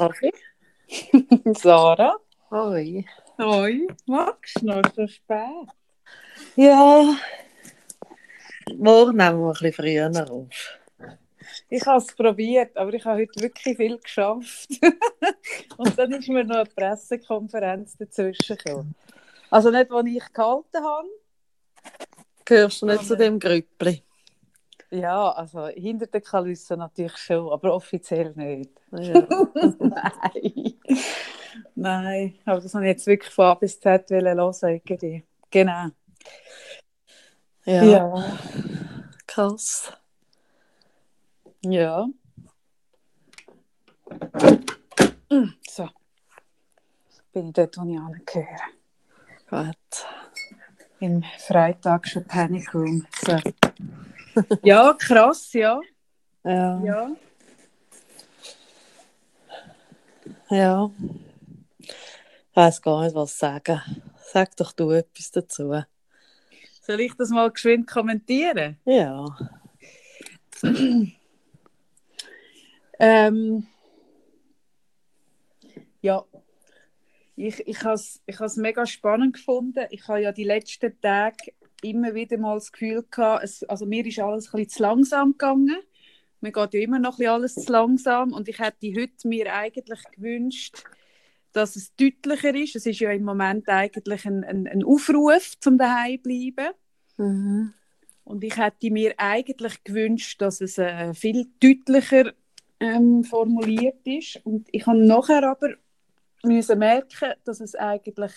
Kaffee. Sarah. Hoi. Hoi. Magst du noch so spät? Ja. Morgen nehmen wir ein bisschen früher auf. Ich habe es probiert, aber ich habe heute wirklich viel geschafft. Und dann ist mir noch eine Pressekonferenz dazwischen gekommen. Also nicht, die ich gehalten habe. Gehörst du nicht zu dem Grüppli? Ja, also hinter den Kulissen natürlich schon, aber offiziell nicht. Ja. Nein. Nein, aber das habe ich jetzt wirklich von A bis Z hören, irgendwie. Genau. ja. Ja. Krass. Ja. So. Bin ich dort, wo ich angehöre. Gut. Im freitagschen Panic Room. So. Ja, krass, ja. Ja. ja. Ja. Ich weiß gar nicht, was sagen. Sag doch du etwas dazu. Soll ich das mal geschwind kommentieren? Ja. Ähm, ja, ich, ich habe es ich has mega spannend gefunden. Ich habe ja die letzten Tage immer wieder mal das Gefühl gehabt, es, also mir ist alles ein bisschen zu langsam gegangen. Mir geht ja immer noch ein bisschen alles zu langsam und ich hätte heute mir eigentlich gewünscht, dass es deutlicher ist. Es ist ja im Moment eigentlich ein, ein, ein Aufruf zum daheim bleiben. Mhm. Und ich hätte mir eigentlich gewünscht, dass es äh, viel deutlicher ähm, formuliert ist. Und ich habe nachher aber müssen merken, dass es eigentlich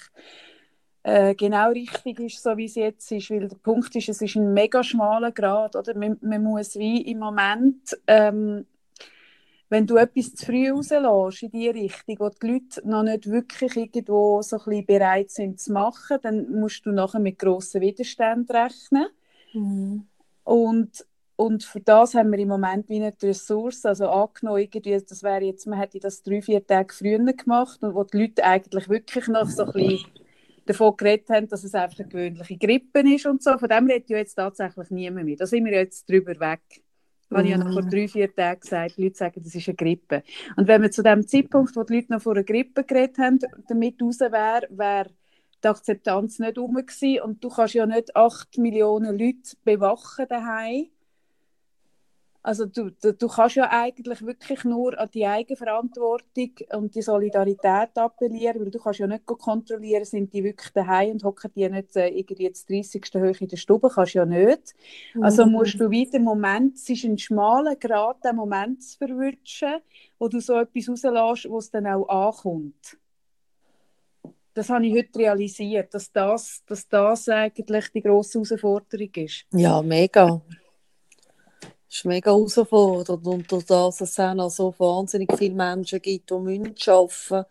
äh, genau richtig ist, so wie es jetzt ist. Weil der Punkt ist, es ist ein mega schmaler Grad. Oder? Man, man muss wie im Moment, ähm, wenn du etwas zu früh rauslässt in die Richtung, wo die Leute noch nicht wirklich irgendwo so ein bisschen bereit sind zu machen, dann musst du nachher mit grossen Widerständen rechnen. Mhm. Und, und für das haben wir im Moment wie nicht die Ressourcen. Also angenommen, irgendwie, das wäre jetzt, man hätte das drei, vier Tage früher gemacht und wo die Leute eigentlich wirklich noch so ein bisschen davon geredet haben, dass es einfach eine gewöhnliche Grippe ist und so. Von dem redet ja jetzt tatsächlich niemand mehr. Da sind wir jetzt drüber weg. Habe ich ja noch vor drei, vier Tagen gesagt. Die Leute sagen, das ist eine Grippe. Und wenn wir zu dem Zeitpunkt, wo die Leute noch vor einer Grippe geredet haben, damit raus wäre, wäre die Akzeptanz nicht rum gewesen. Und du kannst ja nicht acht Millionen Leute bewachen daheim. Also du, du, kannst ja eigentlich wirklich nur an die Eigenverantwortung und die Solidarität appellieren, weil du kannst ja nicht kontrollieren, sind die wirklich daheim und hocken die nicht äh, irgendwie jetzt 30. hoch in der Stube, kannst ja nicht. Also Mhm. musst du wieder im Moment, es ist ein schmaler Grad, den Moment zu verwünschen, wo du so etwas rauslässt, wo es dann auch ankommt. Das habe ich heute realisiert, dass das, dass das eigentlich die grosse Herausforderung ist. Ja, mega. Es ist mega herausfordernd. Und durch das, dass es auch noch so wahnsinnig viele Menschen gibt, die arbeiten müssen,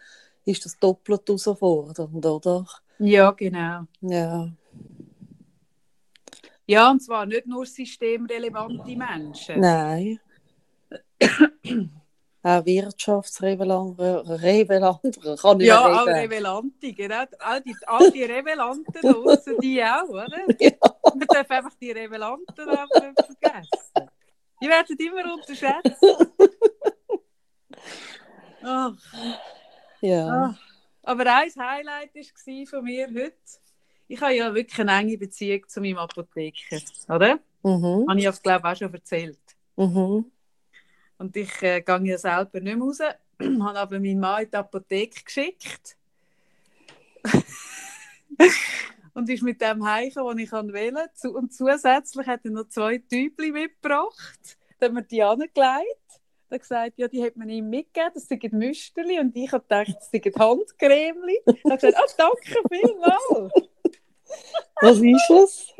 ist das doppelt herausfordernd, oder? Ja, genau. Ja. Ja, und zwar nicht nur systemrelevante Menschen. Nein. auch Wirtschaftsrevelanten, Revelanten, kann ich Ja, auch reden. Revelanten, genau. All die, all die Revelanten draussen, die auch, oder? Ja. Man darf einfach die Revelanten auch nicht vergessen. Die werden immer unterschätzt. Ach, Ja. ach. Aber ein Highlight war von mir heute. Ich habe ja wirklich eine enge Beziehung zu meinem Apotheker, oder? Mhm. Habe ich ja, glaube ich, auch schon erzählt. Mhm. Und ich äh, gehe ja selber nicht mehr raus, habe aber meinen Mann in die Apotheke geschickt. und ist mit dem heichen, den ich wählen Zu Und zusätzlich hat er noch zwei Tübli mitgebracht. Dann haben wir die angelegt. Hat gesagt, ja, die hat man ihm mitgegeben, das sind Müsterli. Und ich habe gedacht, das sind Handcremeli. Er hat gesagt, oh, danke vielmals. Was ist es?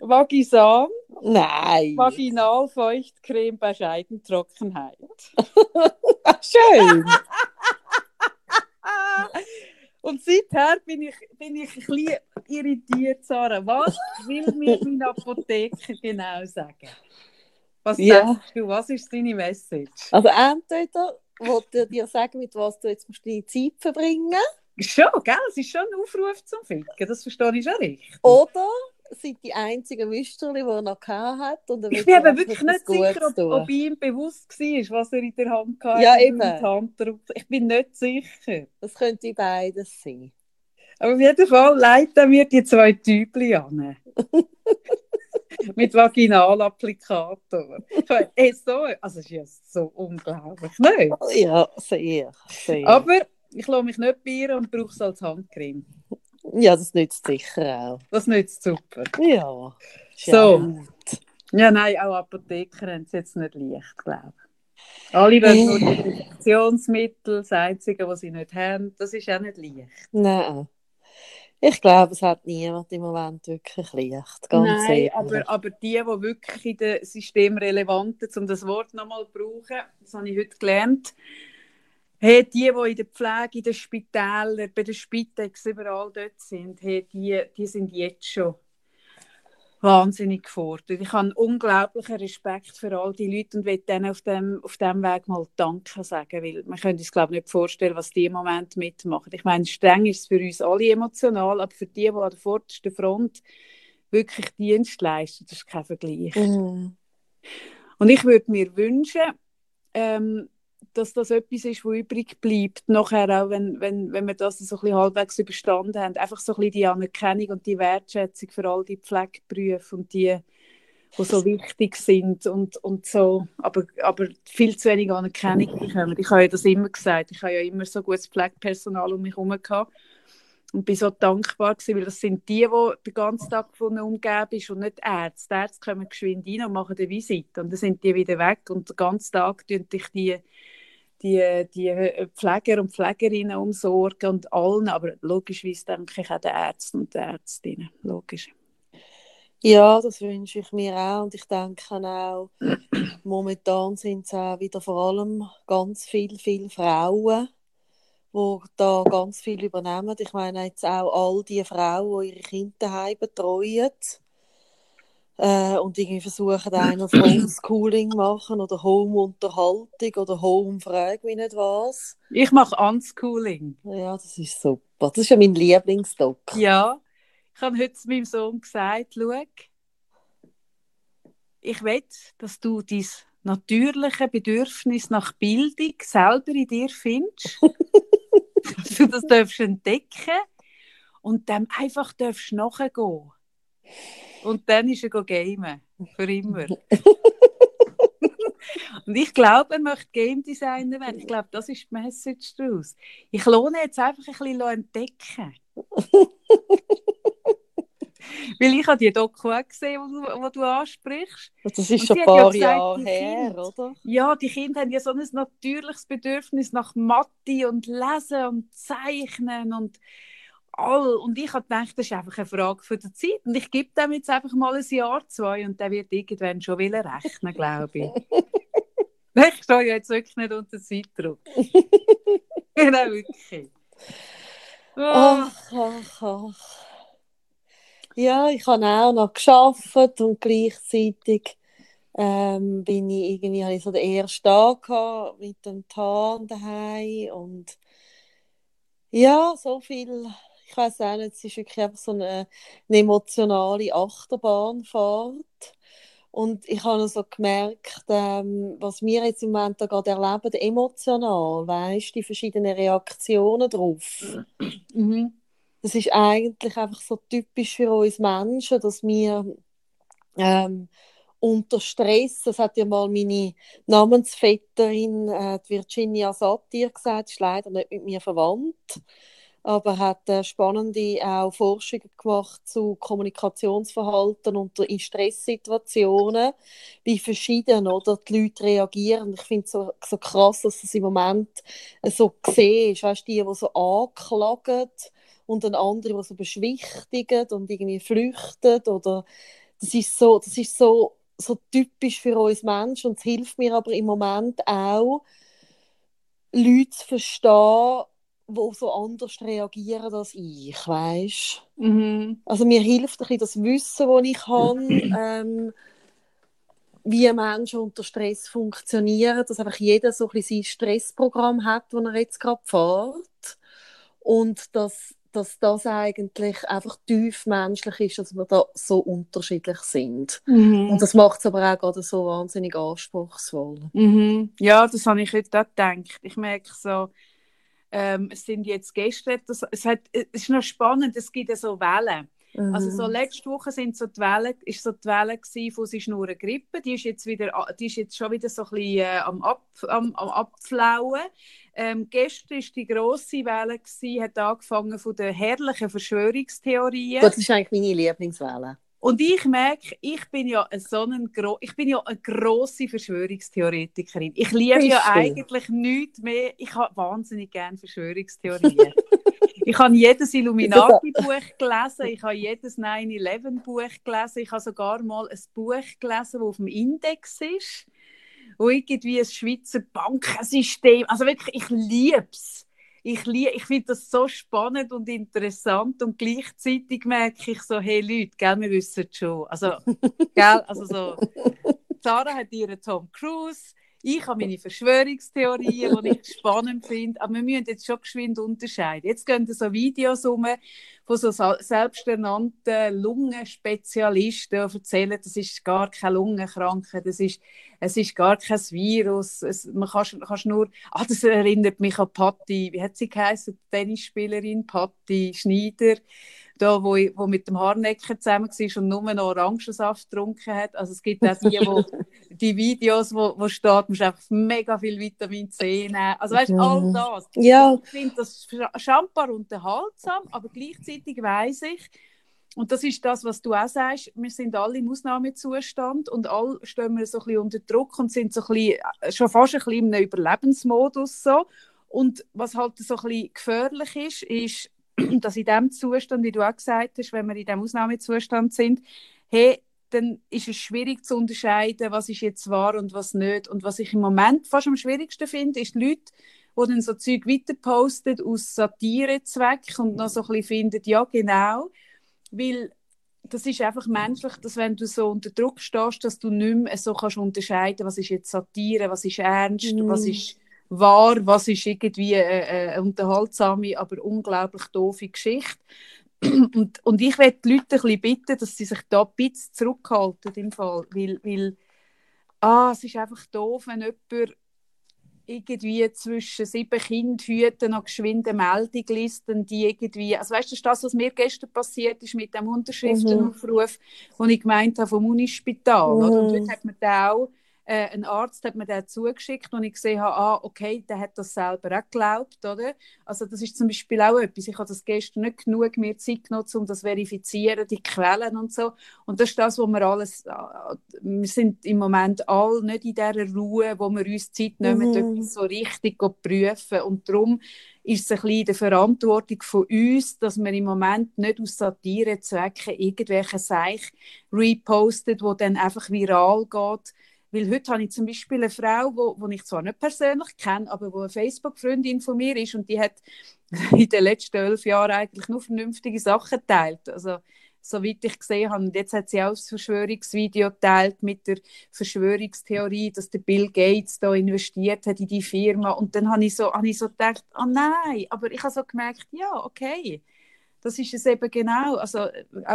Vagisam, Nein. Vaginalfeuchtcreme bei Scheidentrockenheit. Schön. Und seither bin ich, bin ich ein bisschen irritiert, Sarah. Was will mir mein Apotheker genau sagen? Was Ja. sagst du? Was ist deine Message? Also entweder wollte er dir sagen, mit was du jetzt musst deine Zeit verbringen Schon, gell? Es ist schon ein Aufruf zum Ficken. Das verstehe ich schon richtig. oder sind die einzigen Wüsterli, die er noch hat. Und ich bin eben wirklich nicht sicher, ob, ob ihm bewusst war, was er in der Hand hatte. Ja, eben. Ich bin nicht sicher. Das könnte beides sein. Aber auf jeden Fall leiten wir die zwei Typen an. Mit Vaginalapplikator. Hey, so, also es ist ja so unglaublich, nicht? Ja, sehr, sehr. Aber ich lasse mich nicht bieren und brauche es als Handcreme. Ja, das nützt sicher auch. Das nützt super. Ja. So. Ja, nein, auch Apotheker haben es jetzt nicht leicht, glaube ich. Alle wollen nur Desinfektionsmittel, das Einzige, was sie nicht haben, das ist auch nicht leicht. Nein. Ich glaube, es hat niemand im Moment wirklich leicht. Ganz Nein, aber, aber die, die wirklich in den Systemrelevanten, um das Wort nochmal zu brauchen, das habe ich heute gelernt, hey, die, die in der Pflege, in den Spitälern, bei den Spitex überall dort sind, hey, die, die sind jetzt schon wahnsinnig gefordert. Ich habe unglaublichen Respekt für all die Leute und will denen auf dem, auf dem Weg mal Danke sagen, weil man könnte sich glaube nicht vorstellen, was die im Moment mitmachen. Ich meine, streng ist es für uns alle emotional, aber für die, die an der vordersten Front wirklich Dienst leisten, das ist kein Vergleich. Mhm. Und ich würde mir wünschen, ähm, dass das etwas ist, was übrig bleibt, nachher auch, wenn, wenn, wenn wir das so ein bisschen halbwegs überstanden haben. Einfach so ein bisschen die Anerkennung und die Wertschätzung für all die Pflegeberufe und die, die so wichtig sind und, und so, aber, aber viel zu wenig Anerkennung bekommen. Ich habe ja das immer gesagt, ich habe ja immer so gutes Pflegepersonal um mich herum gehabt und bin so dankbar gewesen, weil das sind die, die den ganzen Tag von umgeben sind und nicht Ärzte. Die Ärzte kommen geschwind rein und machen eine Visite und dann sind die wieder weg und den ganzen Tag tun dich die die, die Pfleger und Pflegerinnen umsorgen und allen, aber logischerweise denke ich auch den Ärzten und den Ärztinnen, logisch. Ja, das wünsche ich mir auch und ich denke auch, momentan sind es auch wieder vor allem ganz viele, viele Frauen, die da ganz viel übernehmen. Ich meine jetzt auch all die Frauen, die ihre Kinder betreuen äh, und irgendwie versuchen, einen auf Homeschooling machen oder Home-Unterhaltung oder Home-Frag mich nicht was. Ich mache Unschooling. Ja, das ist super. Das ist ja mein Lieblingsdoc. Ja, ich habe heute zu meinem Sohn gesagt, schau, ich will, dass du dein natürliche Bedürfnis nach Bildung selber in dir findest. dass du das darfst entdecken und dem einfach darfst nachgehen. Und dann ist er gamen. Für immer. Und ich glaube, er möchte Game Designer werden. Ich glaube, das ist die Message daraus. Ich lohne jetzt einfach ein bisschen entdecken. Weil ich habe die Doku auch gesehen, die du ansprichst. Das ist schon ein paar ja Jahre her, kind, oder? Ja, die Kinder haben ja so ein natürliches Bedürfnis nach Mathe und Lesen und Zeichnen und all. Und ich habe gedacht, das ist einfach eine Frage für die Zeit. Und ich gebe dem jetzt einfach mal ein Jahr, zwei und der wird irgendwann schon wieder rechnen, glaube ich. ich stehe jetzt wirklich nicht unter Zeitdruck. genau, wirklich. Oh. Ach, ach, ach. Ja, ich habe auch noch geschafft und gleichzeitig ähm, bin ich irgendwie habe ich so den ersten Tag mit dem Tarn daheim und ja, so viel ich weiß auch nicht, es ist wirklich einfach so eine, eine emotionale Achterbahnfahrt. Und ich habe so gemerkt, ähm, was wir jetzt im Moment da gerade erleben, emotional, weißt die verschiedenen Reaktionen drauf. Mhm. Das ist eigentlich einfach so typisch für uns Menschen, dass wir ähm, unter Stress, das hat ja mal meine Namensvetterin äh, Virginia Satir gesagt, ist leider nicht mit mir verwandt aber hat äh, spannende auch Forschungen gemacht zu Kommunikationsverhalten unter in Stresssituationen, wie verschieden oder? Die Leute reagieren. Ich finde es so, so krass, dass es im Moment äh, so gesehen ist, weißt, die, die so anklagen und dann andere, die so beschwichtigen und irgendwie flüchten oder? Das ist so, das ist so, so typisch für uns Menschen und es hilft mir aber im Moment auch, Leute zu verstehen, wo so anders reagieren als ich, weißt? Mhm. Also mir hilft ein bisschen das Wissen, das ich habe, ähm, wie Menschen unter Stress funktionieren, dass einfach jeder so ein bisschen sein Stressprogramm hat, das er jetzt gerade fährt und dass dass das eigentlich einfach tief menschlich ist, dass wir da so unterschiedlich sind. Mhm. Und das macht es aber auch gerade so wahnsinnig anspruchsvoll. Mhm. Ja, das habe ich heute auch gedacht. Ich merke so, ähm, es sind jetzt Gäste, das, es, hat, es ist noch spannend, es gibt ja so Wellen. Mhm. Also so letzte Woche sind so die Wellen, ist so die Welle gewesen, von sie ist nur eine Grippe, die ist jetzt wieder, die ist jetzt schon wieder so ein bisschen äh, am, Ab, am, am Abflauen. Ähm, gestern war die grosse Welle, gewesen, hat angefangen von den herrlichen Verschwörungstheorien. Das ist eigentlich meine Lieblingswelle. Und ich merke, ich bin ja so ein gro ich bin ja eine grosse Verschwörungstheoretikerin. Ich liebe ja eigentlich nichts mehr. Ich habe wahnsinnig gerne Verschwörungstheorien. ich habe jedes Illuminati-Buch gelesen, ich habe jedes 9-11-Buch gelesen, ich habe sogar mal ein Buch gelesen, das auf dem Index ist, wo irgendwie ein Schweizer Bankensystem, also wirklich, ich liebe es. Ich, ich finde das so spannend und interessant und gleichzeitig merke ich so, hey Leute, gell, wir wissen schon. Also, gell, also so, Sarah hat ihren Tom Cruise, ich habe meine Verschwörungstheorien, die ich spannend finde, aber wir müssen jetzt schon geschwind unterscheiden. Jetzt gehen so Videos um von so selbsternannten Lungenspezialisten, die erzählen, das ist gar keine Lungenkrankheit, das ist, es ist gar kein Virus, es, man kann, kannst nur, ah, das erinnert mich an Patti, wie hat sie geheißen, Tennisspielerin Patti Schneider, da, wo, wo mit dem Harnecker zusammen war und nur noch Orangensaft getrunken hat. Also es gibt auch die, wo, die Videos, wo, wo steht, man muss einfach mega viel Vitamin C nehmen. Also weißt du, all das. Ja, Ich finde das scha- schambar unterhaltsam, aber gleichzeitig weiß ich, und das ist das, was du auch sagst, wir sind alle im Ausnahmezustand und alle stehen wir so ein bisschen unter Druck und sind so ein bisschen, äh, schon fast ein bisschen einem Überlebensmodus. So. Und was halt so ein bisschen gefährlich ist, ist, dass in dem Zustand, wie du auch gesagt hast, wenn wir in dem Ausnahmezustand sind, hey, dann ist es schwierig zu unterscheiden, was ist jetzt wahr und was nicht. Und was ich im Moment fast am schwierigsten finde, ist die Leute, die dann so Zeug weiterpostet aus Satirezweck und noch so ein bisschen finden, ja genau, weil das ist einfach menschlich, dass wenn du so unter Druck stehst, dass du nicht mehr so kannst unterscheiden, was ist jetzt Satire, was ist ernst, Mhm. was ist wahr, was ist irgendwie eine, eine unterhaltsame, aber unglaublich doofe Geschichte. Und, und ich werde die Leute ein bisschen bitten, dass sie sich da ein bisschen zurückhalten im Fall, weil, weil ah, es ist einfach doof, wenn jemand irgendwie zwischen sieben Kindern noch geschwinde Meldung liest und die irgendwie, also weißt du, das was mir gestern passiert ist mit dem Unterschriftenaufruf, wo ich gemeint habe vom Unispital, Mhm. oder? und dort hat mir da auch äh, ein Arzt hat mir den zugeschickt und ich gesehen habe, ah, okay, der hat das selber auch geglaubt, oder? Also das ist zum Beispiel auch etwas, ich habe das gestern nicht genug mir Zeit genutzt, um das zu verifizieren, die Quellen und so. Und das ist das, wo wir alles, äh, wir sind im Moment alle nicht in dieser Ruhe, wo wir uns Zeit nehmen, Mhm. etwas so richtig zu prüfen. Und darum ist es ein bisschen die Verantwortung von uns, dass wir im Moment nicht aus Satirezwecken irgendwelche Seich repostet, wo dann einfach viral geht. Weil heute habe ich zum Beispiel eine Frau, wo, wo ich zwar nicht persönlich kenne, aber wo eine Facebook-Freundin von mir ist und die hat in den letzten elf Jahren eigentlich nur vernünftige Sachen geteilt. Also soweit ich gesehen habe, und jetzt hat sie auch das Verschwörungsvideo geteilt mit der Verschwörungstheorie, dass der Bill Gates da investiert hat in die Firma. Und dann habe ich so, habe ich so gedacht, oh nein, aber ich habe so gemerkt, ja, okay. Das ist es eben genau. Also auch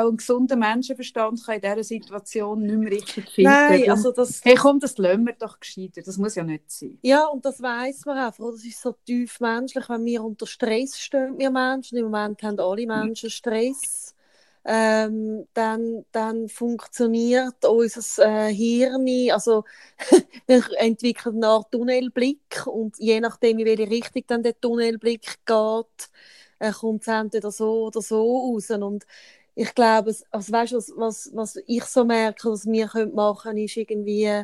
ein gesunder Menschenverstand kann in dieser Situation nicht mehr richtig finden. nein, also das, Hey, komm, das lassen wir doch gescheiter. Das muss ja nicht sein. ja, und das weiß man einfach. oder? Das ist so tief menschlich, wenn wir unter Stress stehen, wir Menschen. Im Moment haben alle Menschen Stress. Ähm, dann, dann funktioniert unser äh, Hirn, also wir entwickeln eine Art Tunnelblick und je nachdem, in welche Richtung dann der Tunnelblick geht, äh, kommt es entweder so oder so raus. Und ich glaube, also weißt, was, was, was ich so merke, was wir können machen können, ist irgendwie,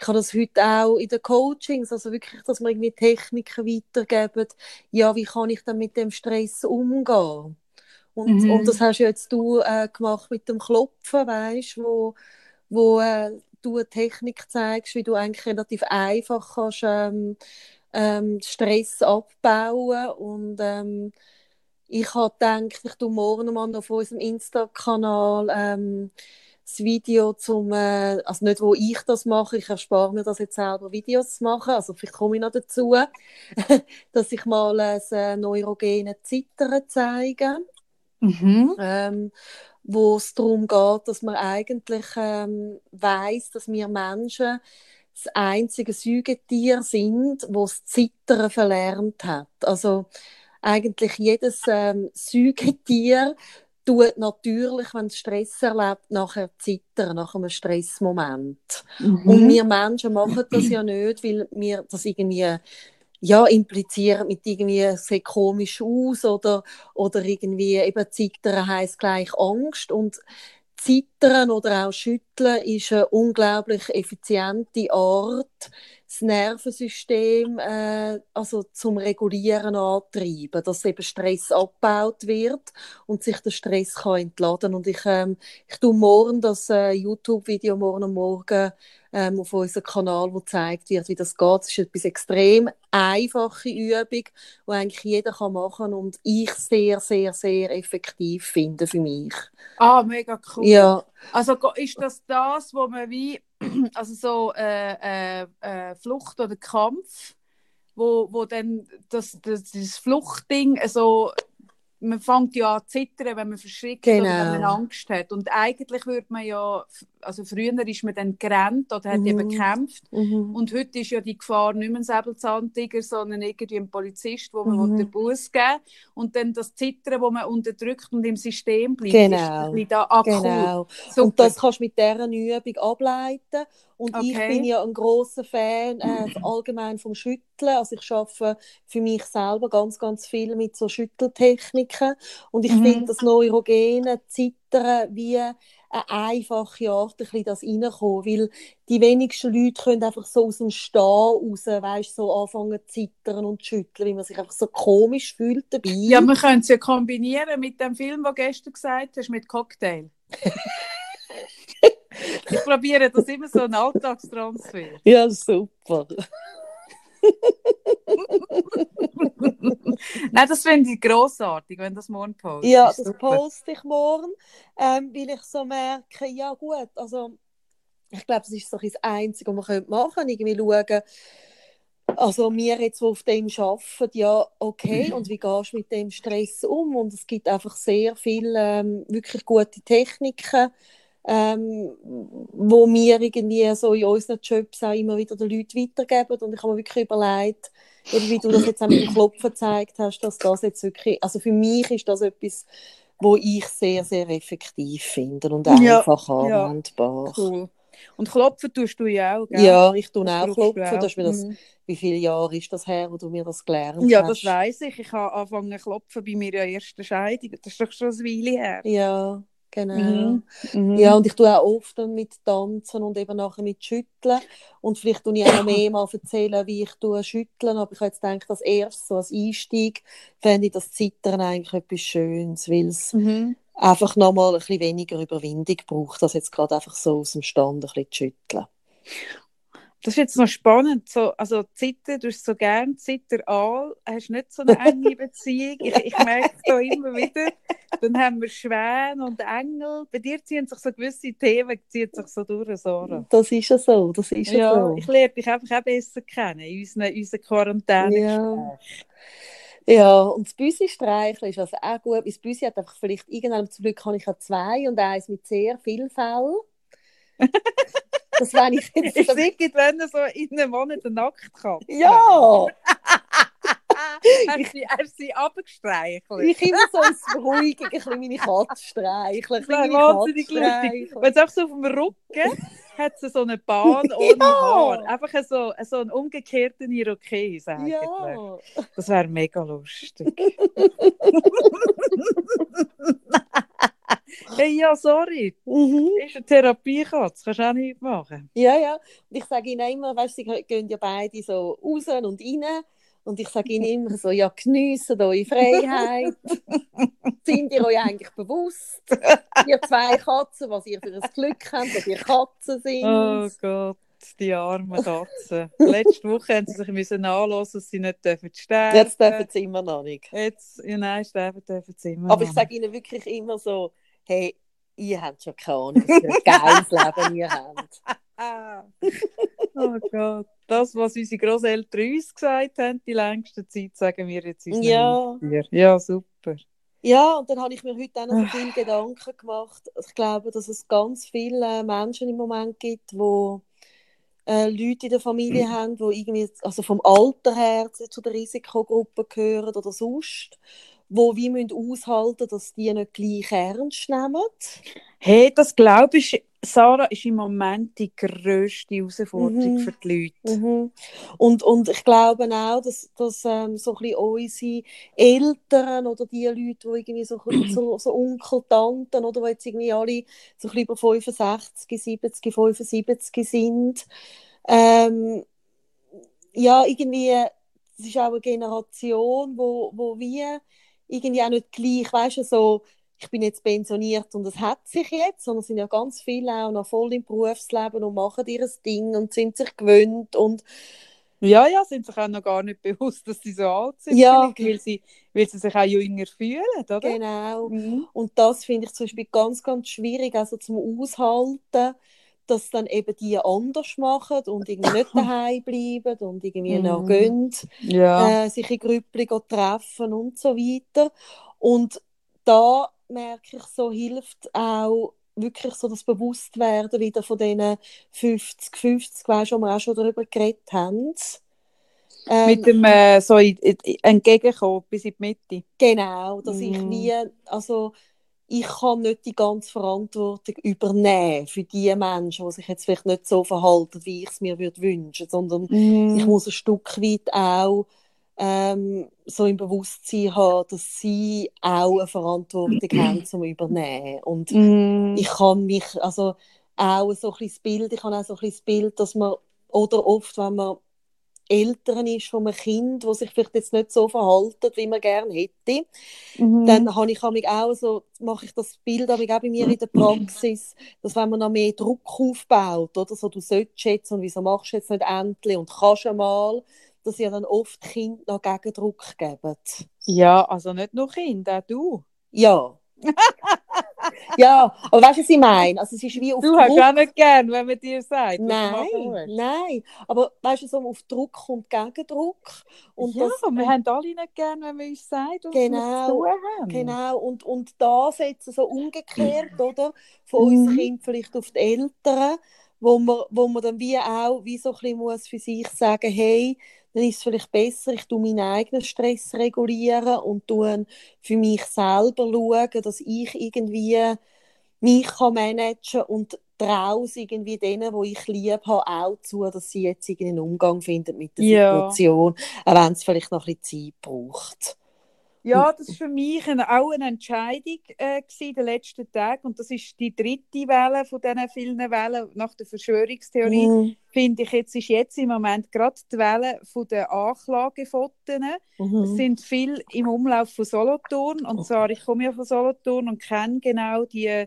ich habe das heute auch in den Coachings, also wirklich, dass wir irgendwie Techniken weitergeben, ja, wie kann ich dann mit dem Stress umgehen? Und, Mhm. und das hast jetzt du äh, gemacht mit dem Klopfen, weißt, wo, wo äh, du eine Technik zeigst, wie du eigentlich relativ einfach kannst, ähm, ähm, Stress abbauen und ähm, ich habe gedacht, ich tue morgen mal auf unserem Insta-Kanal ähm, das Video zum, äh, also nicht, wo ich das mache, ich erspare mir das jetzt selber, Videos zu machen, also vielleicht komme ich noch dazu, dass ich mal das äh, neurogene Zittern zeige, Mhm. ähm, wo es darum geht, dass man eigentlich ähm, weiß, dass wir Menschen das einzige Säugetier sind, wo das Zittern verlernt hat. Also eigentlich jedes ähm, Säugetier tut natürlich, wenn es Stress erlebt, nachher zittern, nach einem Stressmoment. Mhm. Und wir Menschen machen das ja nicht, weil wir das irgendwie ja, implizieren mit irgendwie, sieht komisch aus oder, oder irgendwie eben Zittern heisst gleich Angst und Zittern oder auch Schütteln ist eine unglaublich effiziente Art, das Nervensystem äh, also zum Regulieren antreiben, dass eben Stress abgebaut wird und sich der Stress kann entladen und ich ähm, ich tue morgen das äh, YouTube-Video morgen am Morgen ähm, auf unserem Kanal, wo gezeigt wird, wie das geht. Es ist etwas extrem einfache Übung, die eigentlich jeder kann machen und ich sehr sehr sehr effektiv finde für mich. Ah, mega cool. Ja, Also ist das das, wo man wie, also so äh, äh, äh, Flucht oder Kampf, wo, wo dann das, das, das Fluchtding, also man fängt ja an zu zittern, wenn man verschrickt oder wenn man Genau. Angst hat. Und eigentlich würde man ja, also früher ist man dann gerannt oder hat Mhm. eben gekämpft. mhm. Und heute ist ja die Gefahr nicht mehr ein Säbelzahntiger, sondern irgendwie ein Polizist, wo man Mhm. den Bus geben Und dann das Zittern, wo man unterdrückt und im System bleibt, ist Genau. bisschen da, cool. genau. Super. Und das kannst du mit dieser Übung ableiten. Und ich Okay. bin ja ein großer Fan äh, allgemein vom Schütteln. Also ich arbeite für mich selber ganz, ganz viel mit so Schütteltechniken. Und ich Mhm. finde das neurogene Zittern wie eine einfache Art, ein bisschen das reinkommen. Weil die wenigsten Leute können einfach so aus dem Stehen raus, weißt, so anfangen zu zittern und zu schütteln, weil man sich einfach so komisch fühlt dabei. Ja, wir können es ja kombinieren mit dem Film, den du gestern gesagt hast, mit Cocktail. ich probiere das immer so ein Alltagstransfer. ja super. Nein, das finde ich grossartig, wenn das morgen postest. Ja, das Super. poste ich morgen, ähm, weil ich so merke, ja gut, also ich glaube, das ist so das Einzige, was man machen könnte, irgendwie schauen, also wir jetzt, die auf dem arbeiten, ja okay, und wie gehst du mit dem Stress um? Und es gibt einfach sehr viele ähm, wirklich gute Techniken, ähm, wo wir irgendwie so in unseren Jobs auch immer wieder den Leuten weitergeben. Und ich habe mir wirklich überlegt, eben wie du das jetzt auch mit dem Klopfen gezeigt hast, dass das jetzt wirklich, also für mich ist das etwas, wo ich sehr, sehr effektiv finde und Ja, einfach ja. anwendbar. Cool. Und klopfen tust du ja auch, gell? Ja, ich tue Das auch klopfen. auch. Das ist mir das, Mhm. wie viele Jahre ist das her, wo du mir das gelernt Ja, hast? das weiß ich. Ich habe angefangen klopfen bei meiner ersten Scheidung. Das ist doch schon eine Weile her. Ja, genau. Mhm. Mhm. Ja, und ich tue auch oft mit Tanzen und eben nachher mit Schütteln. Und vielleicht tue ich auch noch mehr mal erzählen, wie ich tue schütteln. Aber ich habe jetzt gedacht, als erstes, so als Einstieg, fände ich das Zittern eigentlich etwas Schönes, weil es Mhm. einfach nochmal ein bisschen weniger Überwindung braucht, als jetzt gerade einfach so aus dem Stand ein bisschen zu schütteln. Das ist jetzt noch spannend. So, also Zitter, du hast so gern Zitteral, hast nicht so eine enge Beziehung. Ich, ich merke da immer wieder, dann haben wir Schwäne und Engel. Bei dir ziehen sich so gewisse Themen ziehen sich so durch, Sarah. Das ist ja so, das ist ja, Ja, so. ich lerne dich einfach auch besser kennen in unseren, unseren Quarantäne. Ja. Ja, und das Büsi streicheln ist also auch gut. Das Büsi hat einfach vielleicht irgendwann zum Glück habe ich ja zwei und eins mit sehr viel Fell. Das wenn ich jetzt. Ich sehe, wenn er so in einem Monat eine Nacktkatze. ja, Hast du sie, abgestreichelt? ich immer so als Beruhigung ein bisschen meine Katze streicheln. Ein wäre wahnsinnig lustig. Wenn es auch so auf dem Rücken hat sie so eine Bahn ohne Ja. Haar. Einfach so, so einen umgekehrten Irokese eigentlich. Ja, Das wäre mega lustig. hey, ja, sorry. mhm. Ist eine Therapiekatze. Kannst du auch nicht machen. ja, ja. Und ich sage ihnen immer, weißt, sie gehen ja beide so raus und rein. Und ich sage ihnen immer so, ja, geniessen eure Freiheit. Sind ihr euch eigentlich bewusst, ihr zwei Katzen, was ihr für ein Glück habt, dass ihr Katzen sind? Oh Gott, die armen Katzen. Letzte Woche haben sie sich müssen anlassen, dass sie nicht dürfen sterben Jetzt dürfen sie immer noch nicht. Jetzt, ja, nein, sterben dürfen sie immer Aber ich noch. sage ihnen wirklich immer so, hey, ihr habt schon keine Ahnung, was geiles Leben ihr habt. oh Gott. Das, was unsere Großeltern uns gesagt haben, die längste Zeit, sagen wir jetzt unseren Ja. Ja, super. Ja, und dann habe ich mir heute auch noch so viele Gedanken gemacht. Ich glaube, dass es ganz viele Menschen im Moment gibt, wo äh, Leute in der Familie haben, die irgendwie, also vom Alter her zu der Risikogruppe gehören oder sonst, wo wie müssen aushalten, dass die nicht gleich ernst nehmen. Hey, das glaube ich, Sarah, ist im Moment die grösste Herausforderung Mhm. für die Leute. Mhm. Und, und ich glaube auch, dass, dass ähm, so ein bisschen unsere Eltern oder die Leute, die irgendwie so, so, so Onkel, Tanten oder die jetzt irgendwie alle so ein bisschen über 65, 70, 75 sind, ähm, ja, irgendwie, es ist auch eine Generation, wo, wo wir irgendwie auch nicht gleich, weißt du, so, ich bin jetzt pensioniert und es hat sich jetzt, sondern es sind ja ganz viele auch noch voll im Berufsleben und machen ihr Ding und sind sich gewöhnt und Ja, ja, sind sich auch noch gar nicht bewusst, dass sie so alt sind, Ja. weil, sie, weil sie sich auch jünger fühlen, oder? genau. Mhm. Und das finde ich zum Beispiel ganz, ganz schwierig, also zum Aushalten, dass dann eben die anders machen und irgendwie nicht daheim bleiben und irgendwie noch Mhm. gehen, Ja. äh, sich in go treffen und so weiter. Und da merke ich, so hilft auch wirklich so das Bewusstwerden wieder von diesen 50, 50, weißt du, wo wir auch schon darüber geredet haben. Ähm, Mit dem äh, so entgegenkommen bis in die Mitte. Genau, dass ich Mm. wie, also ich kann nicht die ganze Verantwortung übernehmen für die Menschen, die sich jetzt vielleicht nicht so verhalten, wie ich es mir würde wünschen, sondern Mhm. ich muss ein Stück weit auch ähm, so im Bewusstsein haben, dass sie auch eine Verantwortung haben zum Übernehmen. Und Mhm. ich kann mich, also auch so ein bisschen das Bild, ich habe auch so ein bisschen das Bild, dass man, oder oft, wenn man Eltern ist von einem Kind, das sich vielleicht jetzt nicht so verhaltet, wie man gerne hätte, Mhm. dann habe ich auch so, mache ich das Bild auch bei mir in der Praxis, dass wenn man noch mehr Druck aufbaut, oder so, du solltest jetzt und wieso machst du jetzt nicht endlich und kannst einmal, dass ja dann oft Kinder noch Gegendruck geben. Ja, also nicht nur Kinder, auch du. Ja. ja, aber weißt du, was ich meine? Also es ist wie auf Du hast Druck. auch nicht gern, wenn man dir sagt, Nein, nein. Aber weißt du, so auf Druck kommt Gegendruck. Und ja, das, wir haben alle nicht gern, wenn man uns sagt, was wir Genau, zu tun haben. Genau, und, und das jetzt so umgekehrt, oder? Von uns Mhm. Kind vielleicht auf die Eltern, wo man, wo man dann wie auch wie so ein bisschen muss für sich sagen, hey, dann ist es vielleicht besser, ich tue meinen eigenen Stress regulieren und tue für mich selber schauen, dass ich irgendwie mich kann managen und traue irgendwie denen, die ich lieb habe, auch zu, dass sie jetzt irgendwie einen Umgang finden mit der Ja. Situation, auch wenn es vielleicht noch ein bisschen Zeit braucht. Ja, das war für mich eine, auch eine Entscheidung äh, in den letzten Tagen. Und das ist die dritte Welle von diesen vielen Wellen nach der Verschwörungstheorie. Mhm. Finde ich, jetzt ist jetzt im Moment gerade die Welle von der Anklagefotos. Mhm. Es sind viel im Umlauf von Solothurn. Und zwar, ich komme ja von Solothurn und kenne genau die,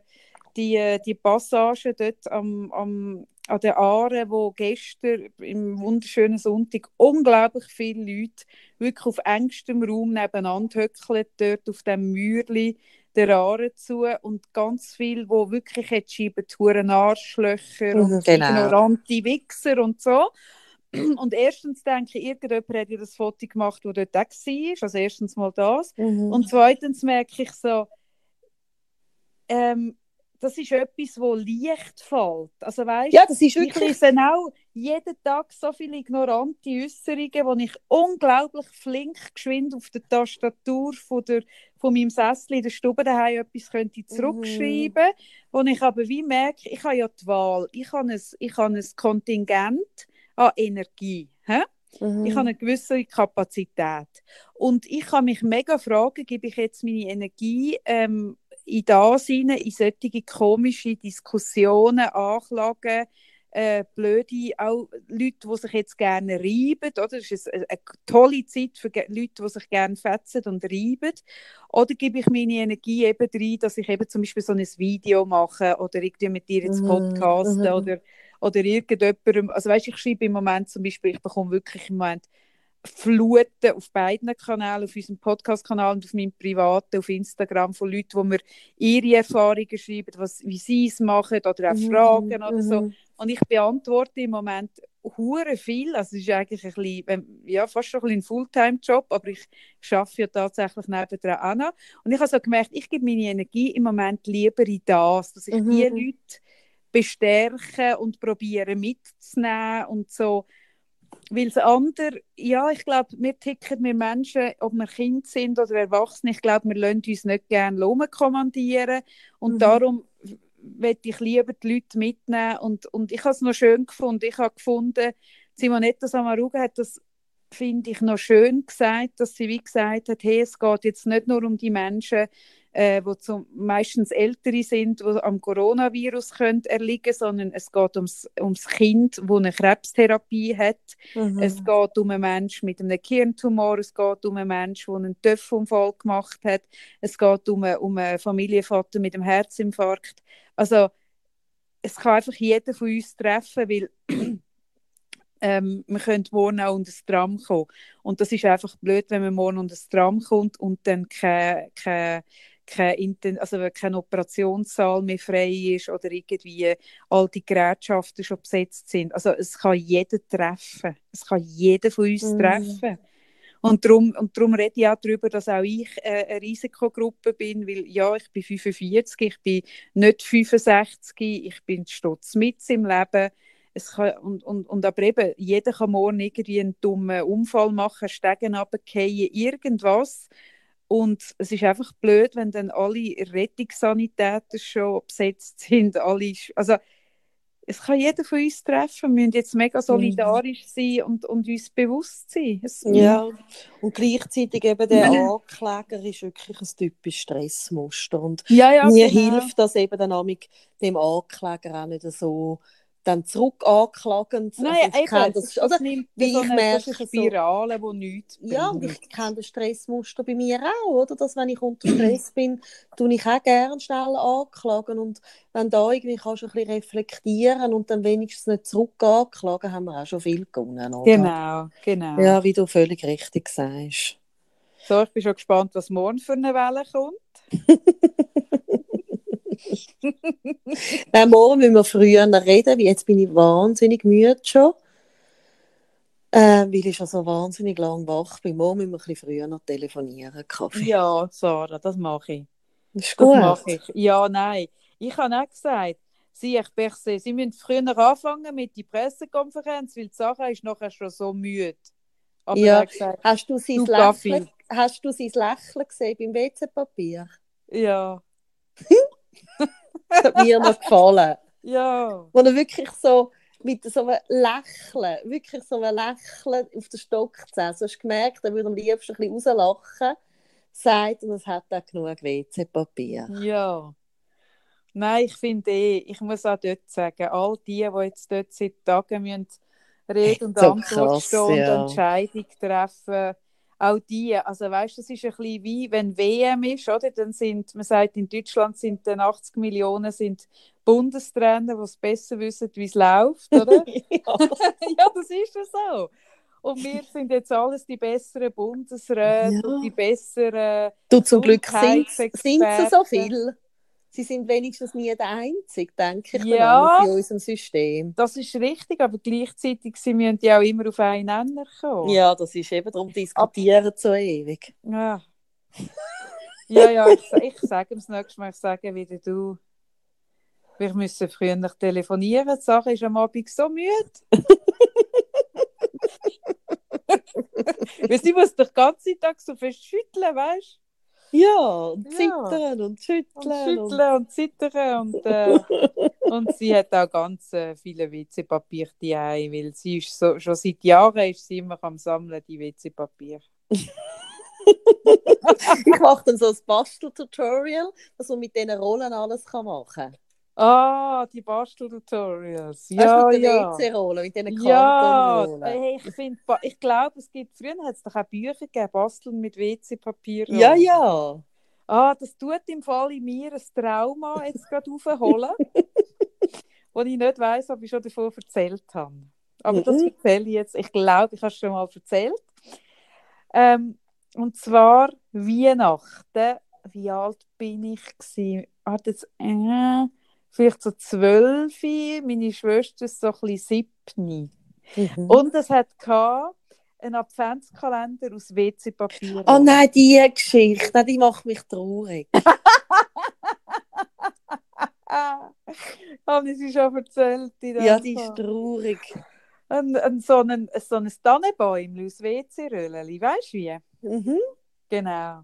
die, die Passage dort am, am, an der Aare, wo gestern im wunderschönen Sonntag unglaublich viele Leute wirklich auf engstem Raum nebeneinander höckeln, dort auf dem Mürli der Aare zu und ganz viel, wo wirklich jetzt schreiben, Huren Arschlöcher Mhm, und genau. ignorante Wichser und so. Und erstens denke ich, irgendjemand hat ja das Foto gemacht, das dort auch war. Also erstens mal das. Mhm. Und zweitens merke ich so, ähm, das ist etwas, wo leicht fällt. Also weißt, ja, das ist ich wirklich. lese auch jeden Tag so viele ignorante Äußerungen, wo ich unglaublich flink geschwind auf der Tastatur von, der, von meinem Sessel in der Stube daheim etwas könnte zurückschreiben, wo ich aber wie merke, ich habe ja die Wahl, ich habe ein, ich habe ein Kontingent an Energie. Hä? Mhm. Ich habe eine gewisse Kapazität. Und ich kann mich mega fragen, gebe ich jetzt meine Energie ähm, in das hinein, in solche komische Diskussionen, Anklagen, äh, blöde, auch Leute, die sich jetzt gerne reiben, oder? Das ist eine, eine tolle Zeit für Leute, die sich gerne fetzen und reiben. Oder gebe ich meine Energie eben rein, dass ich eben zum Beispiel so ein Video mache oder irgendwie mit dir jetzt Mhm, podcasten mhm. oder, oder irgendjemandem, also weißt, ich schreibe im Moment zum Beispiel, ich bekomme wirklich im Moment Fluten auf beiden Kanälen, auf unserem Podcast-Kanal und auf meinem privaten, auf Instagram, von Leuten, wo mir ihre Erfahrungen schreiben, was, wie sie es machen oder auch mhm. Fragen oder so. Mhm. Und ich beantworte im Moment hure viel. Also es ist eigentlich ein bisschen, ja, fast schon ein, ein Fulltime-Job, aber ich arbeite ja tatsächlich nebenan auch noch. Und ich habe so gemerkt, ich gebe meine Energie im Moment lieber in das, dass ich mhm. die Leute bestärke und probiere mitzunehmen und so. Weil das andere, ja, ich glaube, wir ticken, wir Menschen, ob wir Kind sind oder Erwachsene, ich glaube, wir lassen uns nicht gerne kommandieren und mhm. darum möchte ich lieber die Leute mitnehmen. Und, und ich habe es noch schön gefunden, ich habe gefunden, Simonetta Samaruga hat das finde ich noch schön gesagt, dass sie wie gesagt hat, hey, es geht jetzt nicht nur um die Menschen, äh, die zum, meistens Ältere sind, die am Coronavirus können erliegen sondern es geht ums, ums Kind, das eine Krebstherapie hat. Mhm. Es geht um einen Menschen mit einem Hirntumor, es geht um einen Menschen, der einen Töpfunfall gemacht hat, es geht um, einen, um einen Familienvater mit einem Herzinfarkt. Also es kann einfach jeder von uns treffen, weil ähm, man könnte morgen auch unter das Tram kommen. Und das ist einfach blöd, wenn man morgen unter das Tram kommt und dann keine, keine, keine, also kein Operationssaal mehr frei ist oder irgendwie all die Gerätschaften schon besetzt sind. Also es kann jeder treffen. Es kann jeder von uns mm. treffen. Und darum, und darum rede ich auch darüber, dass auch ich äh, eine Risikogruppe bin, weil ja, ich bin 45, ich bin nicht 65, ich bin stolz mit im Leben es kann, und, und, und aber eben, jeder kann morgen irgendwie einen dummen Unfall machen, Stegen runterfallen, irgendwas. Und es ist einfach blöd, wenn dann alle Rettungssanitäter schon besetzt sind. Alle, also, es kann jeder von uns treffen. Wir müssen jetzt mega solidarisch mhm. sein und, und uns bewusst sein. Es, ja, und gleichzeitig eben der Ankläger ist wirklich ein typisches Stressmuster. Und ja, ja, mir genau. hilft das eben dann auch mit dem Ankläger auch nicht so dann zurück anklagen. Nein, also ich eben, das, das, nimmt wie so ich merke, Spirale, so, die nichts Ja, und ich kenne das Stressmuster bei mir auch, oder? Dass wenn ich unter Stress bin, tue ich auch gerne schnell anklagen und wenn da irgendwie kannst du ein bisschen reflektieren und dann wenigstens nicht zurück anklagen, haben wir auch schon viel gewonnen, oder? Genau, genau. Ja, wie du völlig richtig sagst. So, ich bin schon gespannt, was morgen für eine Welle kommt. Nein, morgen müssen wir früher reden, weil jetzt bin ich wahnsinnig müde schon. Äh, weil ich schon so wahnsinnig lang wach bin. Morgen müssen wir ein bisschen früher noch telefonieren. Kaffee. Ja, Sarah, das mache ich. Ist gut. Das mache ich. Ja, nein. Ich habe auch gesagt, Sie, ich Perse, Sie müssen früher anfangen mit der Pressekonferenz, weil Sarah ist nachher schon so müde. Aber ja, gesagt, hast, du sein Lächeln, hast du sein Lächeln gesehen beim WC-Papier? Ja. Das hat mir noch gefallen. Ja. Wo er wirklich so mit so einem Lächeln, wirklich so einem Lächeln auf den Stock gesetzt. Du hast gemerkt, er würde am liebsten ein bisschen rauslachen, sagt, und es hat auch genug WC-Papier. Ja. Nein, ich finde eh, ich muss auch dort sagen, all die, die jetzt dort seit Tagen müssen Rede und so Antwort krass, stehen ja. und Entscheidung treffen auch die, also weißt, das ist ein bisschen wie, wenn WM ist, oder? Dann sind, man sagt, in Deutschland sind dann 80 Millionen sind Bundestrainer, die es besser wissen, wie es läuft, oder? ja. ja, das ist ja so. Und wir sind jetzt alles die besseren Bundesräte ja. die besseren. Du, zum Glück sind es so viel sie sind wenigstens nie der Einzige, denke ich, ja, in unserem System. Das ist richtig, aber gleichzeitig sie müssen ja auch immer auf einen Nenner kommen. Ja, das ist eben, darum diskutieren so ewig. Ja, ja, ja ich, ich sage das nächste Mal, ich sage wieder du. Wir müssen früher noch telefonieren, die Sache ist am Abend so müde. Weil sie muss den ganzen Tag so fest schütteln, weißt? Ja, und zittern und schütteln. Und schütteln und, zittern. Und, äh, und sie hat auch ganz äh, viele WC-Papier, die ein, weil sie ist so, schon seit Jahren ist sie immer am Sammeln, die WC-Papier. ich mache dann so ein Bastel-Tutorial, dass man mit diesen Rollen alles machen kann. Ah, die Bastel-Tutorials. Ja, mit ja. WC-Rollen, mit diesen Kartenrollen. Ja, ich, find, ich glaube, es gibt, früher hat es doch auch Bücher gegeben, Basteln mit WC-Papier. Ja, ja. Ah, das tut im Fall in mir ein Trauma jetzt gerade aufholen, wo ich nicht weiss, ob ich schon davon erzählt habe. Aber das Mhm. erzähle ich jetzt. Ich glaube, ich habe es schon mal erzählt. Ähm, und zwar Weihnachten. Wie alt bin ich? Gewesen? Hat jetzt, äh, vielleicht so zwölf. Meine Schwester ist so ein bisschen siebni. Mhm. Und es hat gehabt, einen Adventskalender aus WC-Papier. Oh nein, die Geschichte, die macht mich traurig. Habe ich sie schon erzählt? Ja, die ist traurig. Ein, ein, so ein, so ein Tannenbäumchen aus WC-Röllchen, weißt du wie? Mhm. Genau.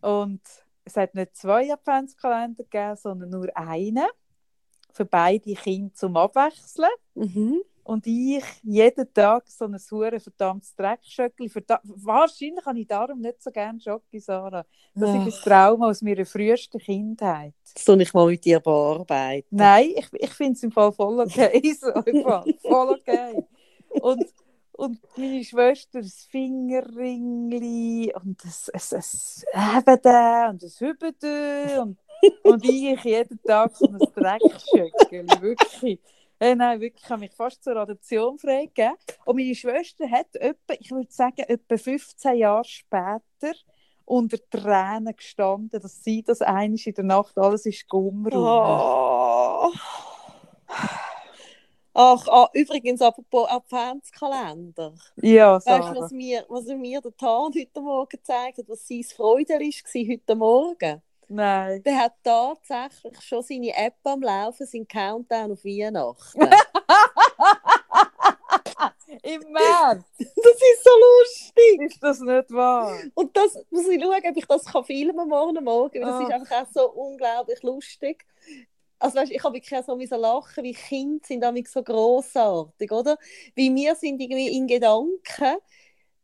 Und es hat nicht zwei Adventskalender gegeben, sondern nur einen. Für beide Kinder zum Abwechseln. Mhm. Und ich jeden Tag so ein hure verdammtes Dreckschöckli. Wahrscheinlich habe ich darum nicht so gerne Schocki, Sarah. Das Ach. ist ein Trauma aus meiner frühesten Kindheit. Das soll ich mal mit dir bearbeiten. Nein, ich, ich finde es im Fall voll okay. So, Fall. Voll okay. Und, und meine Schwester das Fingerringli und das, das, das Hebede und das Hübede und, und ich jeden Tag so ein Dreckschöckeli. Wirklich. Äh, nein, wirklich, ich habe mich fast zur Adoption freigegeben. Und meine Schwester hat etwa, ich würde sagen, etwa 15 Jahre später unter Tränen gestanden, dass sie das eines in der Nacht alles ist geumrührt. Oh. Ach, ah, übrigens, apropos Adventskalender. Ja, Weißt du, was mir, was mir der Tan heute Morgen gezeigt hat, was sein Freude war heute Morgen? Nein. Der hat tatsächlich schon seine App am Laufen, seinen Countdown auf Weihnachten. Im März das ist so lustig. ist das nicht wahr? Und das muss ich schauen, ob ich das kann filmen morgen Morgen, weil das Ah. ist einfach auch so unglaublich lustig. Also weißt, ich habe wirklich so müssen lachen, wie Kinder sind damit so großartig, oder? Wie wir sind irgendwie in Gedanken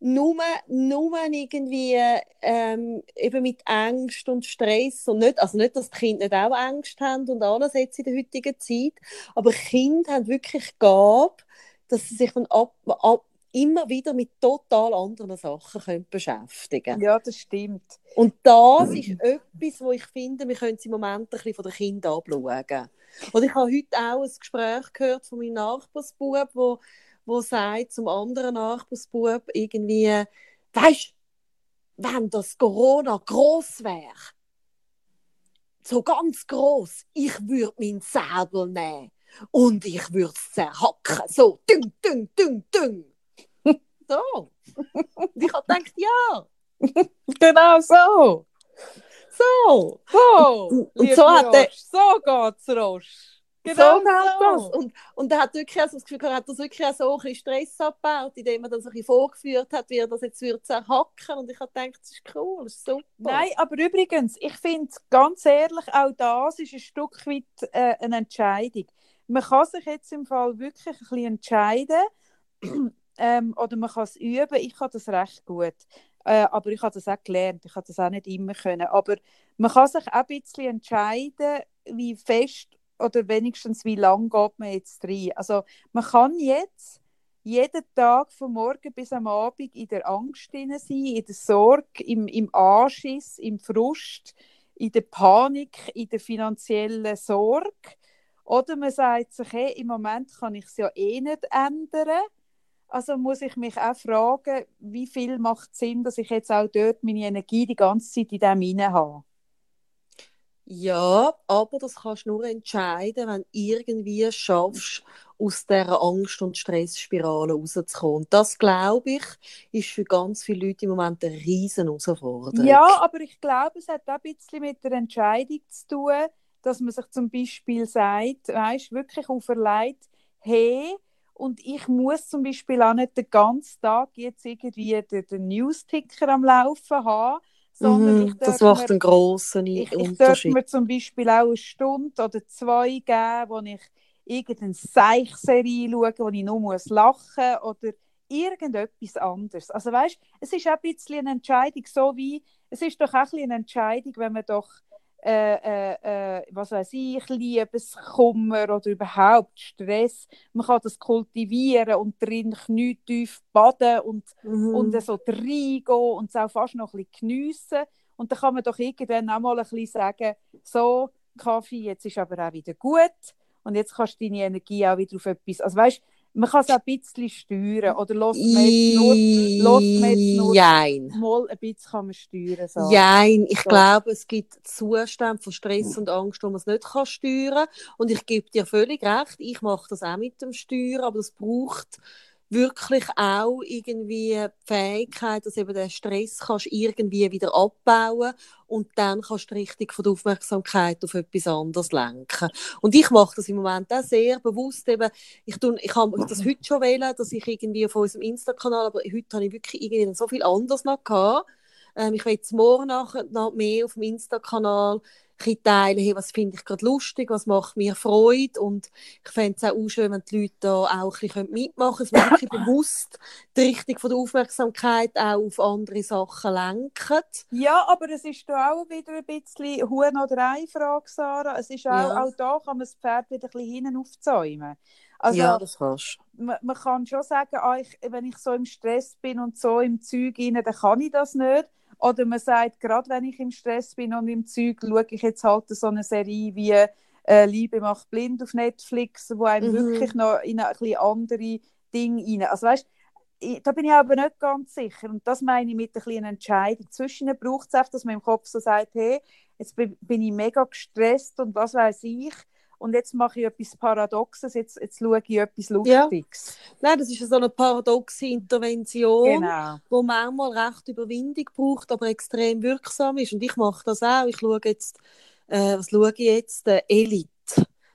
nur, nur irgendwie ähm, eben mit Angst und Stress und nicht, also nicht, dass die Kinder nicht auch Angst haben und alles jetzt in der heutigen Zeit, aber Kinder haben wirklich Gabe, dass sie sich dann ab, ab, immer wieder mit total anderen Sachen können beschäftigen Ja, das stimmt. Und das ist etwas, wo ich finde, wir können es im Moment ein bisschen von den Kindern abschauen. Und ich habe heute auch ein Gespräch gehört von meinem Nachbarsbub, wo, wo sagt zum anderen Nachbarsbub irgendwie, weißt wenn das Corona groß wäre, so ganz groß, ich würde meinen Säbel nehmen und ich würde es zerhacken, so ding, ding, ding, ding. So. Und ich habe gedacht, ja, Genau so. so. So, Und so hat Rosch, so geht's, Rosch. so Genau geht das. so. Und, und er hat wirklich also das Gefühl, er hat das wirklich so ein bisschen Stress abgebaut, indem er das so ein bisschen vorgeführt hat, wie er das jetzt würde zerhacken. Und ich habe gedacht, das ist cool, das ist super. Nein, aber übrigens, ich finde ganz ehrlich, auch das ist ein Stück weit äh, eine Entscheidung. Man kann sich jetzt im Fall wirklich ein bisschen entscheiden ähm, oder man kann es üben. Ich kann das recht gut. Äh, aber ich habe das auch gelernt. Ich habe das auch nicht immer können. Aber man kann sich auch ein bisschen entscheiden, wie fest oder wenigstens wie lang geht man jetzt rein. Also man kann jetzt jeden Tag von morgen bis am Abend in der Angst sein, in der Sorge, im, im Anschiss, im Frust, in der Panik, in der finanziellen Sorge. Oder man sagt sich, hey, im Moment kann ich es ja eh nicht ändern. Also muss ich mich auch fragen, wie viel macht Sinn, dass ich jetzt auch dort meine Energie die ganze Zeit in dem hinein habe. Ja, aber das kannst du nur entscheiden, wenn du irgendwie schaffst, aus dieser Angst- und Stressspirale rauszukommen. Und das, glaube ich, ist für ganz viele Leute im Moment eine riesen Herausforderung. Ja, aber ich glaube, es hat auch ein bisschen mit der Entscheidung zu tun, dass man sich zum Beispiel sagt, weißt, wirklich auferlegt, hey, und ich muss zum Beispiel auch nicht den ganzen Tag jetzt irgendwie den, den News-Ticker am Laufen haben, sondern ich das macht mir- einen grossen ich, ich Unterschied. mir zum Beispiel auch eine Stunde oder zwei geben, wo ich irgendeine Seichserie schaue, wo ich nur muss lachen oder irgendetwas anderes. Also weißt, es ist auch ein bisschen eine Entscheidung, so wie es ist doch auch ein bisschen eine Entscheidung, wenn man doch äh, äh, äh, was weiß ich, Liebeskummer oder überhaupt Stress, man kann das kultivieren und drin knietief baden und Mhm. und so reingehen und es auch fast noch ein bisschen geniessen. Und dann kann man doch irgendwann auch mal ein bisschen sagen, so, Kaffee, jetzt ist aber auch wieder gut und jetzt kannst du deine Energie auch wieder auf etwas, also weißt, man kann es auch ein bisschen steuern. Oder lässt man jetzt nur, lässt man jetzt nur Jein. mal ein bisschen kann man steuern so. Jein, ich So. glaube, es gibt Zustände von Stress und Angst, wo man es nicht kann steuern kann. Und ich gebe dir völlig recht, ich mache das auch mit dem Steuern, aber es braucht wirklich auch irgendwie die Fähigkeit, dass eben den Stress kannst irgendwie wieder abbauen und dann kannst du richtig von der Aufmerksamkeit auf etwas anderes lenken. Und ich mache das im Moment auch sehr bewusst. Eben, ich tue, ich habe das heute schon wählen, dass ich irgendwie auf unserem Insta-Kanal, aber heute habe ich wirklich irgendwie so viel anderes noch gehabt. Ähm, ich will jetzt morgen nachher noch mehr auf dem Insta-Kanal teilen, hey, was finde ich gerade lustig, was macht mir Freude und ich fände es auch, auch schön, wenn die Leute da auch ein bisschen mitmachen können, dass man wirklich bewusst die Richtung von der Aufmerksamkeit auch auf andere Sachen lenken. Ja, aber es ist da auch wieder ein bisschen Huhn oder Ei-Frage, Sarah. Es ist auch, Ja. auch da kann man das Pferd wieder ein bisschen hinten aufzäumen. Also, ja, das kannst man, man kann schon sagen, ah, ich, wenn ich so im Stress bin und so im Zeug rein, dann kann ich das nicht. Oder man sagt, gerade wenn ich im Stress bin und im Zeug, schaue ich jetzt halt so eine Serie wie äh, Liebe macht blind auf Netflix, wo einem Mhm. wirklich noch in ein bisschen andere Dinge rein. Also weißt, ich, da bin ich aber nicht ganz sicher. Und das meine ich mit ein bisschen Entscheidung. Zwischen braucht es einfach, dass man im Kopf so sagt, hey, jetzt bin, bin ich mega gestresst und was weiß ich. Und jetzt mache ich etwas Paradoxes, jetzt, jetzt schaue ich etwas Ja. Lustiges. Nein, das ist so eine paradoxe Intervention, Genau. wo manchmal recht Überwindung braucht, aber extrem wirksam ist. Und ich mache das auch. Ich schaue jetzt, äh, was schaue ich jetzt? Äh, Elite.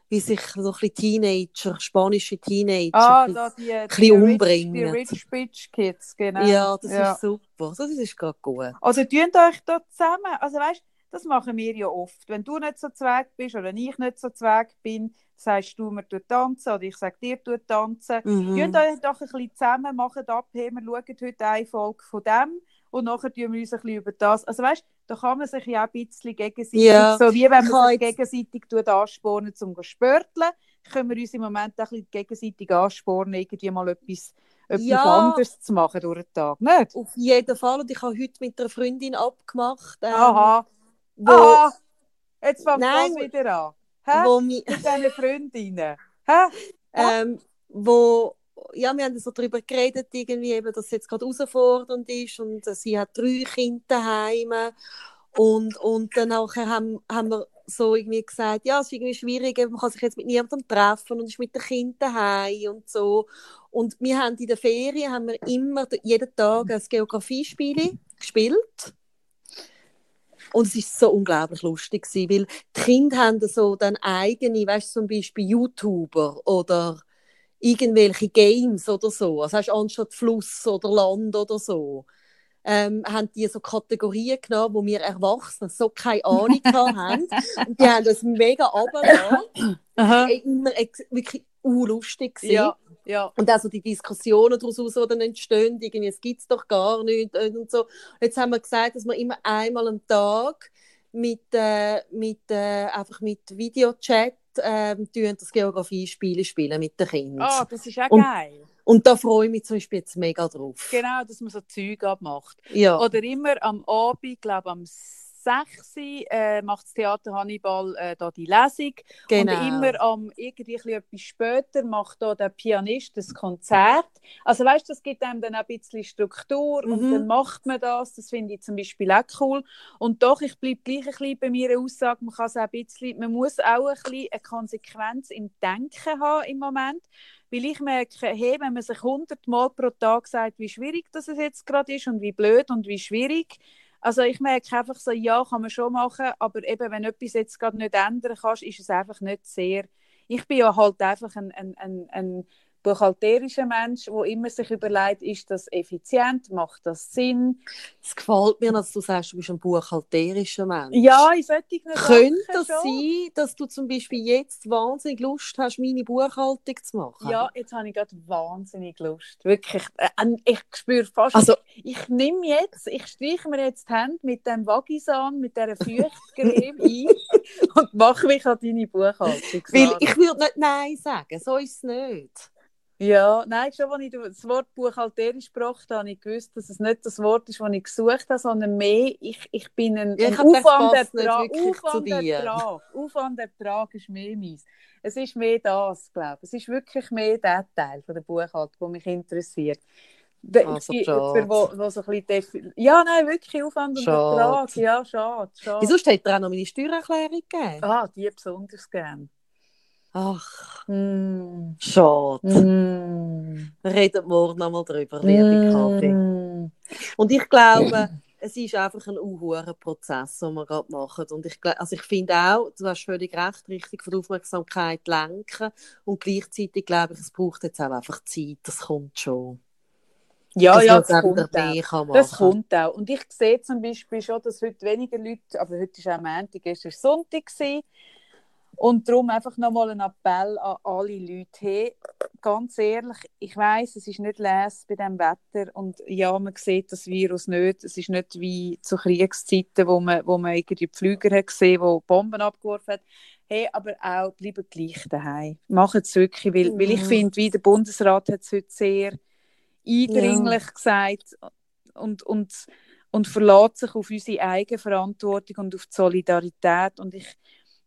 Wie sich so ein bisschen Teenager, spanische Teenager, Ah, ein da die, bisschen Rich, umbringen. die Rich Bitch Kids, genau. Ja, das Ja. ist super. Das ist gerade gut. Also tun euch da zusammen. Also weißt, das machen wir ja oft. Wenn du nicht so zweig bist oder ich nicht so zweig bin, sagst du mir, du tanzen oder ich sage dir, du tanzen. Mhm. Tun euch doch ein bisschen zusammen, machen ab, hey, wir schauen heute eine Folge von dem und nachher tun wir uns ein bisschen über das. Also weißt, da kann man sich ja auch ein bisschen gegenseitig, Ja, so wie wenn man sich jetzt- gegenseitig tut, anspornen zum zu spörteln, können wir uns im Moment auch ein bisschen gegenseitig anspornen, irgendwie mal etwas, etwas Ja. anderes zu machen durch den Tag. Nicht? Auf jeden Fall. Und ich habe heute mit einer Freundin abgemacht, ähm, Aha. Wo, Aha. Jetzt fängt Nein. das wieder an. Hä? wo, mi, Mit deinen Freundinnen. Hä? ähm, wo ja, wir haben so darüber geredet, irgendwie eben, dass es jetzt gerade herausfordernd ist und äh, sie hat drei Kinder daheim und, und dann nachher haben, haben wir so irgendwie gesagt, ja, es ist irgendwie schwierig, man kann sich jetzt mit niemandem treffen und ist mit den Kindern daheim und so. Und wir haben in der Ferien haben wir immer jeden Tag ein Geografiespiel gespielt. Und es ist so unglaublich lustig gewesen, weil die Kinder haben so dann eigene, weißt du, zum Beispiel YouTuber oder irgendwelche Games oder so. Also hast du anstatt Fluss oder Land oder so. Ähm, haben die so Kategorien genommen, wo wir Erwachsene so keine Ahnung haben. Und die haben das mega runtergelassen. Immer wirklich urlustig gewesen. Ja, ja. Und also die Diskussionen daraus, die dann entstehen, irgendwie, es gibt es doch gar nicht und so. Jetzt haben wir gesagt, dass wir immer einmal am Tag mit, äh, mit, äh, einfach mit Videochat ähm, das Geografiespiele spielen mit den Kindern. Ah, das ist auch Und- geil. Und da freue ich mich zum Beispiel jetzt mega drauf. Genau, dass man so Zeug abmacht. Ja. Oder immer am Abend, glaube am 6. Äh, macht das Theater Hannibal äh, da die Lesung. genau. Und immer am irgendwie ein bisschen etwas später macht da der Pianist das Konzert. Also weißt du, das gibt einem dann auch ein bisschen Struktur und Mhm. dann macht man das. Das finde ich zum Beispiel auch cool. Und doch, ich bleibe gleich ein bisschen bei meiner Aussage, man kann es auch ein bisschen, man muss auch ein bisschen eine Konsequenz im Denken haben im Moment. Weil ich merke, hey, wenn man sich hundertmal pro Tag sagt, wie schwierig das jetzt gerade ist und wie blöd und wie schwierig, also ich merke einfach so, ja, kann man schon machen, aber eben, wenn etwas jetzt gerade nicht ändern kannst, ist es einfach nicht sehr... Ich bin ja halt einfach ein, ein, ein, ein buchhalterischer Mensch, der immer sich überlegt, ist das effizient, macht das Sinn? Es gefällt mir, dass du sagst, du bist ein buchhalterischer Mensch. Ja, in solchen Könnte Sachen das schon. sein, dass du zum Beispiel jetzt wahnsinnig Lust hast, meine Buchhaltung zu machen? Ja, jetzt habe ich gerade wahnsinnig Lust. Wirklich. Äh, Ich spüre fast. Also, ich nehme jetzt, ich streiche mir jetzt die Hände mit dem Vagisan, mit dieser Feuchtcreme ein und mache mich an deine Buchhaltung. weil ich würde nicht Nein sagen, so ist es nicht. Ja, nein, schon, als ich das Wort buchhalterisch gebracht habe, ich gewusst, dass es nicht das Wort ist, das ich gesucht habe, sondern mehr, ich, ich bin ein, Ja, ein ich hab gedacht, Aufwand, das passt nicht Ertrag, wirklich zu Aufwand, dir. Ertrag, Aufwand, Ertrag ist mehr meins. Es ist mehr das, glaube ich. Es ist wirklich mehr der Teil von der Buchhaltung, der mich interessiert. Also, ich, schade. jemand, wo, wo so ein bisschen ja, nein, wirklich Aufwand und Schade. Ertrag. Ja, schade, schade. Wieso hätte er auch noch meine Steuererklärung gegeben? Ah, die besonders gern. Ach, Mm. schade. Mm. Wir reden morgen nochmal drüber, liebe Kathi. Mm. Und ich glaube, es ist einfach ein unhuren Prozess, den wir gerade machen. Und ich, also ich finde auch, du hast völlig recht, richtig von der Aufmerksamkeit lenken. Und gleichzeitig glaube ich, es braucht jetzt auch einfach Zeit. Das kommt schon. Ja, Dass ja, das kommt auch. Das kommt auch. Und ich sehe zum Beispiel schon, dass heute weniger Leute, aber heute ist auch Montag, gestern war Sonntag. Gewesen. Und darum einfach nochmal ein Appell an alle Leute. Hey, ganz ehrlich, ich weiß, es ist nicht les bei diesem Wetter. Und ja, man sieht das Virus nicht. Es ist nicht wie zu Kriegszeiten, wo man, wo man irgendwie die Flüger hat gesehen die Bomben abgeworfen hat. Hey, aber auch bleiben gleich daheim. Machen es wirklich, weil, weil ich Mhm. finde, wie der Bundesrat hat es heute sehr eindringlich gesagt und, und, und verlässt sich auf unsere Eigenverantwortung und auf die Solidarität. Und ich,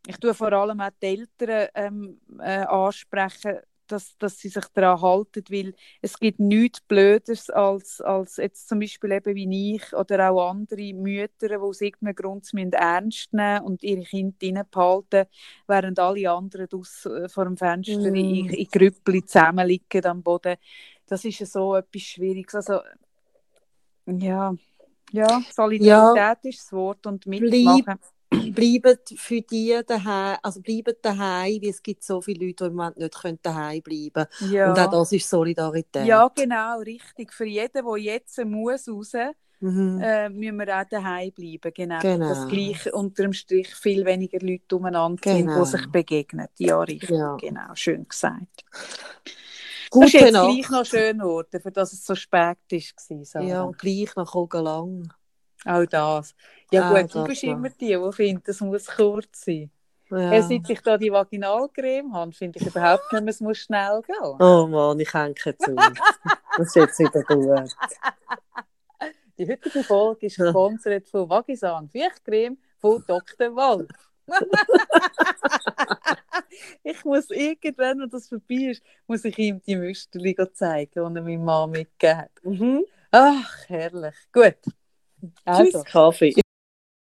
ich tue vor allem auch die Eltern ähm, äh, ansprechen, dass, dass sie sich daran halten, weil es gibt nichts Blöderes als, als jetzt zum Beispiel eben wie ich oder auch andere Mütter, die aus irgendeinem Grund müssen ernst nehmen und ihre Kinder drinnen behalten, während alle anderen draus, äh, vor dem Fenster Mm. in, in Grüppli zusammenliegen am Boden. Das ist ja so etwas Schwieriges. Also, ja, ja, Solidarität ist das Wort und mitmachen. Bleiben für die daheim, also bleiben daheim, weil es gibt so viele Leute, die im Moment nicht können daheim bleiben Ja. Und auch das ist Solidarität. ja, genau, richtig. Für jeden, der jetzt muss raus, Mhm. äh, müssen wir auch daheim bleiben. Genau. Genau. Dass gleich unter dem Strich viel weniger Leute umeinander sind, Genau. die sich begegnen. Ja, richtig. Ja. Genau, schön gesagt. Das Gute ist jetzt Nacht. gleich noch schön geworden, für dass es so spät war. Ja, und gleich nach Ogalang. Auch das. Ja Auch gut, du bist immer die, die findet, es muss kurz sein. Ja. Hey, seit ich da die Vaginalcreme habe, finde ich überhaupt nicht mehr, es muss schnell gehen. Oh Mann, ich hänge zu. Das ist jetzt wieder gut. Die heutige Folge ist gesponsert von Vagisan Feuchtcreme von Dr. Wolf. ich muss irgendwann, wenn das vorbei ist, muss ich ihm die Müsterli zeigen, die er meiner Mama mitgegeben hat. Mhm. Ach, herrlich. Gut. Also. Tschüss, Kaffee.